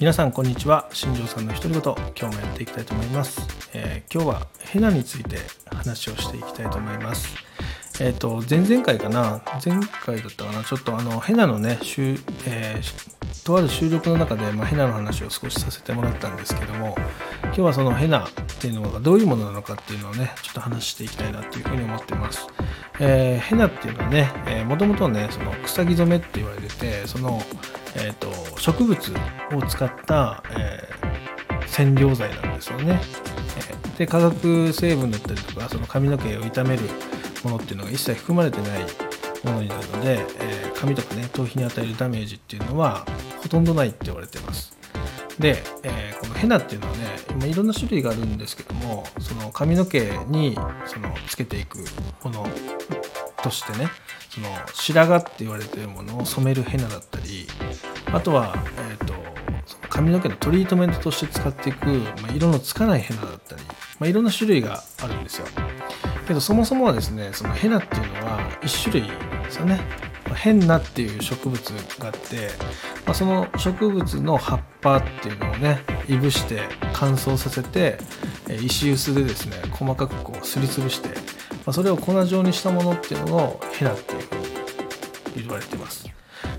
皆さんこんにちは。新庄さんの独り言今日もやっていきたいと思います、えー今日はヘナについて話をしていきたいと思います。えっ、と前々回かな？前回だったかな？ちょっとあのヘナのねえーとある収録の中で、まあ、ヘナの話を少しさせてもらったんですけども今日はそのヘナっていうのがどういうものなのかっていうのをねちょっと話していきたいなっていうふうに思ってます。えーヘナっていうのはね、えー、もともとねその草木染めって言われててその、えー、と植物を使った、えー染料剤なんですよね、えで化学成分だったりとかその髪の毛を傷めるものっていうのが一切含まれてないものになるので、えー髪とかね頭皮に与えるダメージっていうのはほとんどないって言われてます。で、えーこのヘナっていうのはね今いろんな種類があるんですけどもその髪の毛にそのつけていくものとしてねその白髪って言われてるものを染めるヘナだったりあとは、えー、とその髪の毛のトリートメントとして使っていく、まあ、色のつかないヘナだったり、まあ、いろんな種類があるんですよ。けどそもそもはですねそのヘナっていうのは一種類なんですよね。まあヘナっていう植物があって、まあ、その植物の葉っぱっていうのをねいぶして乾燥させて石臼でですね細かくこうすりつぶして、まあ、それを粉状にしたものっていうのをヘナっていうふうに言われてます。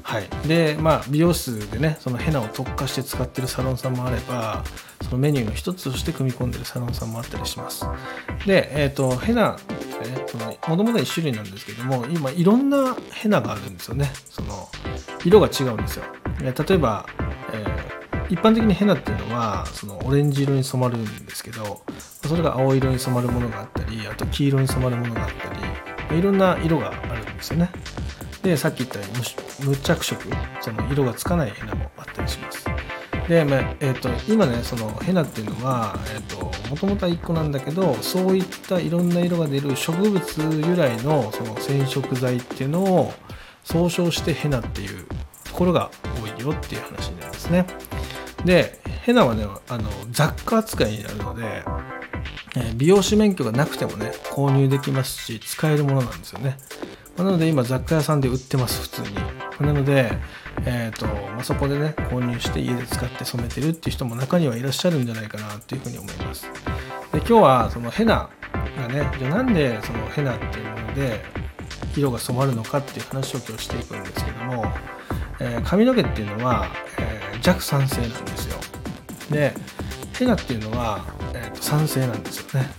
はい、でまあ美容室でねそのヘナを特化して使ってるサロンさんもあればそのメニューの一つとして組み込んでるサロンさんもあったりします。で、えー、とヘナそのもともとは1種類なんですけども今いろんなヘナがあるんですよね。その色が違うんですよ。え例えば、えー一般的にヘナっていうのはそのオレンジ色に染まるんですけどそれが青色に染まるものがあったりあと黄色に染まるものがあったりいろんな色があるんですよね。でさっき言ったように無無着色その色がつかないヘナもあったりします。で、まあえー、と今ねそのヘナっていうのは、えー、ともともとは1個なんだけどそういったいろんな色が出る植物由来のその染色剤っていうのを総称してヘナっていうところが多いよっていう話になりますね。でヘナはねあの雑貨扱いになるのでえ美容師免許がなくてもね購入できますし使えるものなんですよね。なので今雑貨屋さんで売ってます普通に。なので、えーとまあ、そこでね購入して家で使って染めてるっていう人も中にはいらっしゃるんじゃないかなっていうふうに思います。で今日はそのヘナがねじゃあなんでそのヘナっていうもので色が染まるのかっていう話を今日していくんですけども、えー髪の毛っていうのは、えー弱酸性なんですよ。でヘナっていうのは、えーと酸性なんですよね。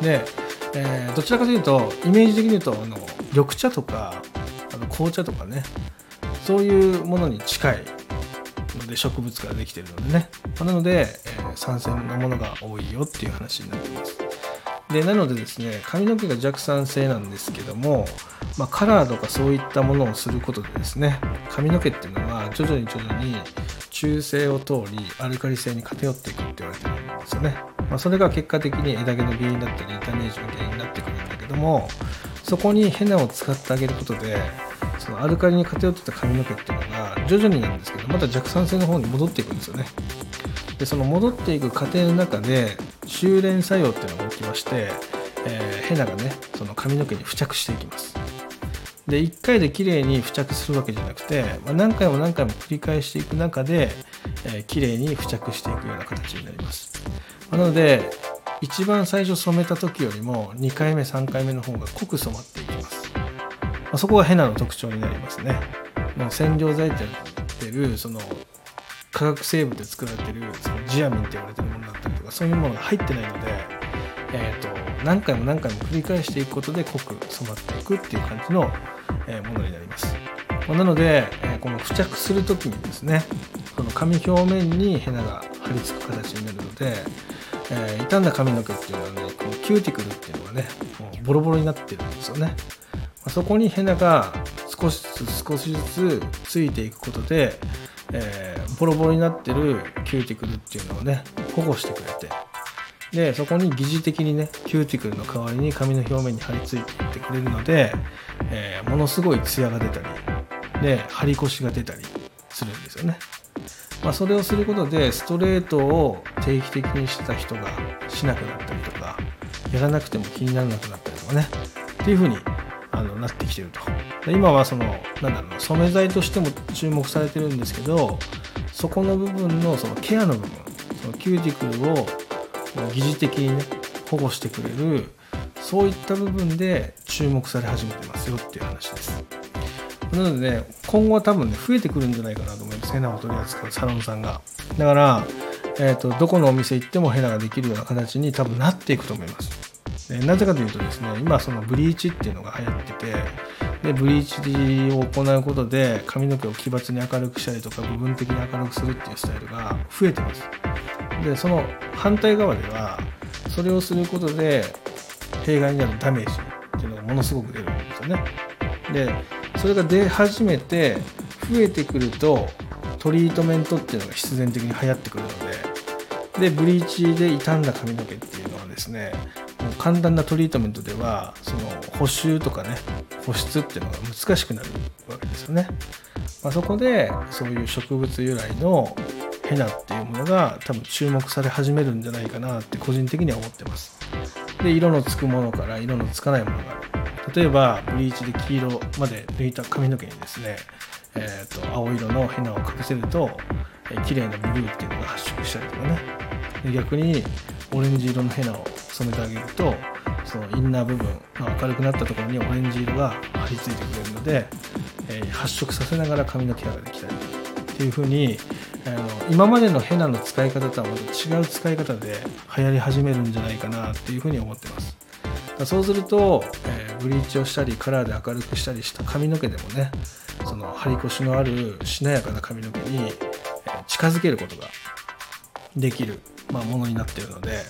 で、えーどちらかというとイメージ的に言うとあの緑茶とかあの紅茶とかねそういうものに近いので植物からできてるのでね。なので、えー酸性のものが多いよっていう話になってます。でなのでですね髪の毛が弱酸性なんですけども、まあ、カラーとかそういったものをすることでですね髪の毛っていうのは徐々に徐々に中性を通りアルカリ性に偏っていくって言われてるんですよね、まあ、それが結果的に枝毛の原因だったりダメージの原因になってくるんだけどもそこにヘナを使ってあげることでそのアルカリに偏ってた髪の毛っていうのが徐々になんですけどまた弱酸性の方に戻っていくんですよね。でその戻っていく過程の中で修練作用っていうのが起きまして、えーヘナがねその髪の毛に付着していきます。で1回で綺麗に付着するわけじゃなくて、まあ何回も何回も繰り返していく中で、えー綺麗に付着していくような形になります。なので一番最初染めた時よりも2回目3回目の方が濃く染まっていきます、まあそこがヘナの特徴になりますね。もう染料剤って言ってるその化学成分で作られてるそのジアミンって言われてるものだったりとかそういうものが入ってないので、えー、と何回も何回も繰り返していくことで濃く染まっていくっていう感じの、えものになります、まなので、えーこの付着する時にですねこの髪表面にヘナが貼り付く形になるので、えー傷んだ髪の毛っていうのはねこのキューティクルっていうのがねもうボロボロになってるんですよね、そこにヘナが少しずつ少しずつついていくことで、えーボロボロになってるキューティクルっていうのをね保護してくれてでそこに疑似的にねキューティクルの代わりに髪の表面に貼り付いていってくれるので、えーものすごいツヤが出たりで張り腰が出たりするんですよね、まあ、それをすることでストレートを定期的にしてた人がしなくなったりとかやらなくても気にならなくなったりとかねっていう風にあのなってきてると。今はそのなんだろう染め剤としても注目されてるんですけどそこの部分のそのケアの部分そのキューティクルを疑似的にね保護してくれるそういった部分で注目され始めてますよっていう話です。なのでね今後は多分ね増えてくるんじゃないかなと思います。ヘナを取り扱うサロンさんが。だからえーと、どこのお店行ってもヘナができるような形に多分なっていくと思います。でなぜかというとですね今そのブリーチっていうのが流行っててでブリーチを行うことで髪の毛を奇抜に明るくしたりとか部分的に明るくするっていうスタイルが増えてます。でその反対側ではそれをすることで弊害になるダメージっていうのがものすごく出るんですよね。でそれが出始めて増えてくるとトリートメントっていうのが必然的に流行ってくるのででブリーチで傷んだ髪の毛っていうのはですね簡単なトリートメントではその補修とかね保湿っていうのが難しくなるわけですよね、まあ、そこでそういう植物由来のヘナっていうものが多分注目され始めるんじゃないかなって個人的には思ってます。で色のつくものから色のつかないものがある例えばブリーチで黄色まで抜いた髪の毛にですねえーと、青色のヘナをかけせると、えー、綺麗なブルーっていうのが発色したりとかね。逆にオレンジ色のヘナを染めてあげるとそのインナー部分が明るくなったところにオレンジ色が張り付いてくれるので、えー、発色させながら髪のケアができたりっていう風にあの今までのヘナの使い方とはまた違う使い方で流行り始めるんじゃないかなっていう風に思ってます。そうすると、えー、ブリーチをしたりカラーで明るくしたりした髪の毛でもねその張り腰のあるしなやかな髪の毛に近づけることができる、まあ、ものになっているので、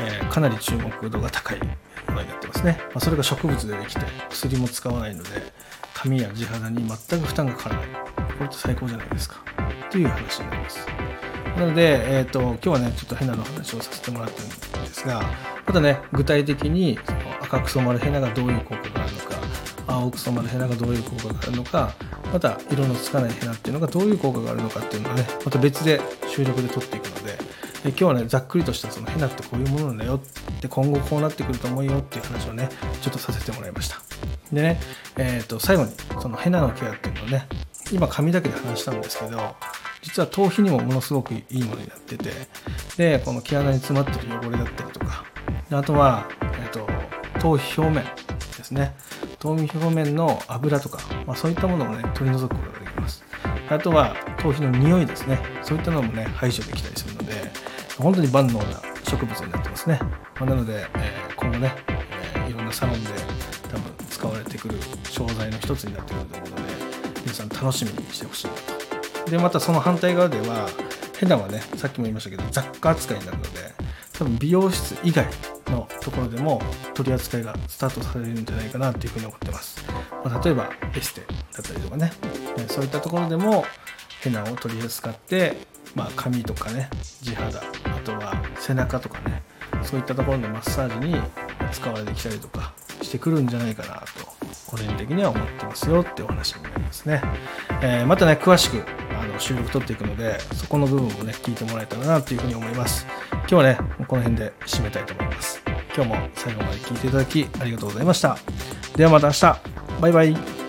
えー、かなり注目度が高いものになってますね、まあ、それが植物でできて薬も使わないので髪や地肌に全く負担がかからない。これって最高じゃないですか。という話になります。なので、えーと、今日はねちょっとヘナの話をさせてもらってるんですがまたね具体的にその赤く染まるヘナがどういう効果があるのか青く染まるヘナがどういう効果があるのかまた色のつかないヘナっていうのがどういう効果があるのかっていうのはねまた別で収録で撮っていくので今日はねざっくりとしたそのヘナってこういうものなんだよって今後こうなってくると思うよっていう話をねちょっとさせてもらいました。でね、えー、と最後にそのヘナのケアっていうのをね今髪だけで話したんですけど実は頭皮にもものすごくいいものになっててでこの毛穴に詰まってる汚れだったりとかあとは、えーと頭皮表面ですね。頭皮表面の油とか、まあ、そういったものをね取り除くことができます。あとは頭皮の匂いですね。そういったのもね排除できたりする。本当に万能な植物になってますね、まあ、なので、えー、今後ね、えー、いろんなサロンで多分使われてくる商材の一つになってくると思うので皆さん楽しみにしてほしいなと。でまたその反対側ではヘナはねさっきも言いましたけど雑貨扱いになるので多分美容室以外のところでも取り扱いがスタートされるんじゃないかなというふうに思ってます、まあ、例えばエステだったりとかね。そういったところでもヘナを取り扱って、まあ、髪とかね地肌とは背中とかねそういったところのマッサージに使われてきたりとかしてくるんじゃないかなと個人的には思ってますよってお話になりますね、えー、またね詳しくあの収録取っていくのでそこの部分もね聞いてもらえたらなというふうに思います。今日はねこの辺で締めたいと思います。今日も最後まで聞いていただきありがとうございました。ではまた明日。バイバイ。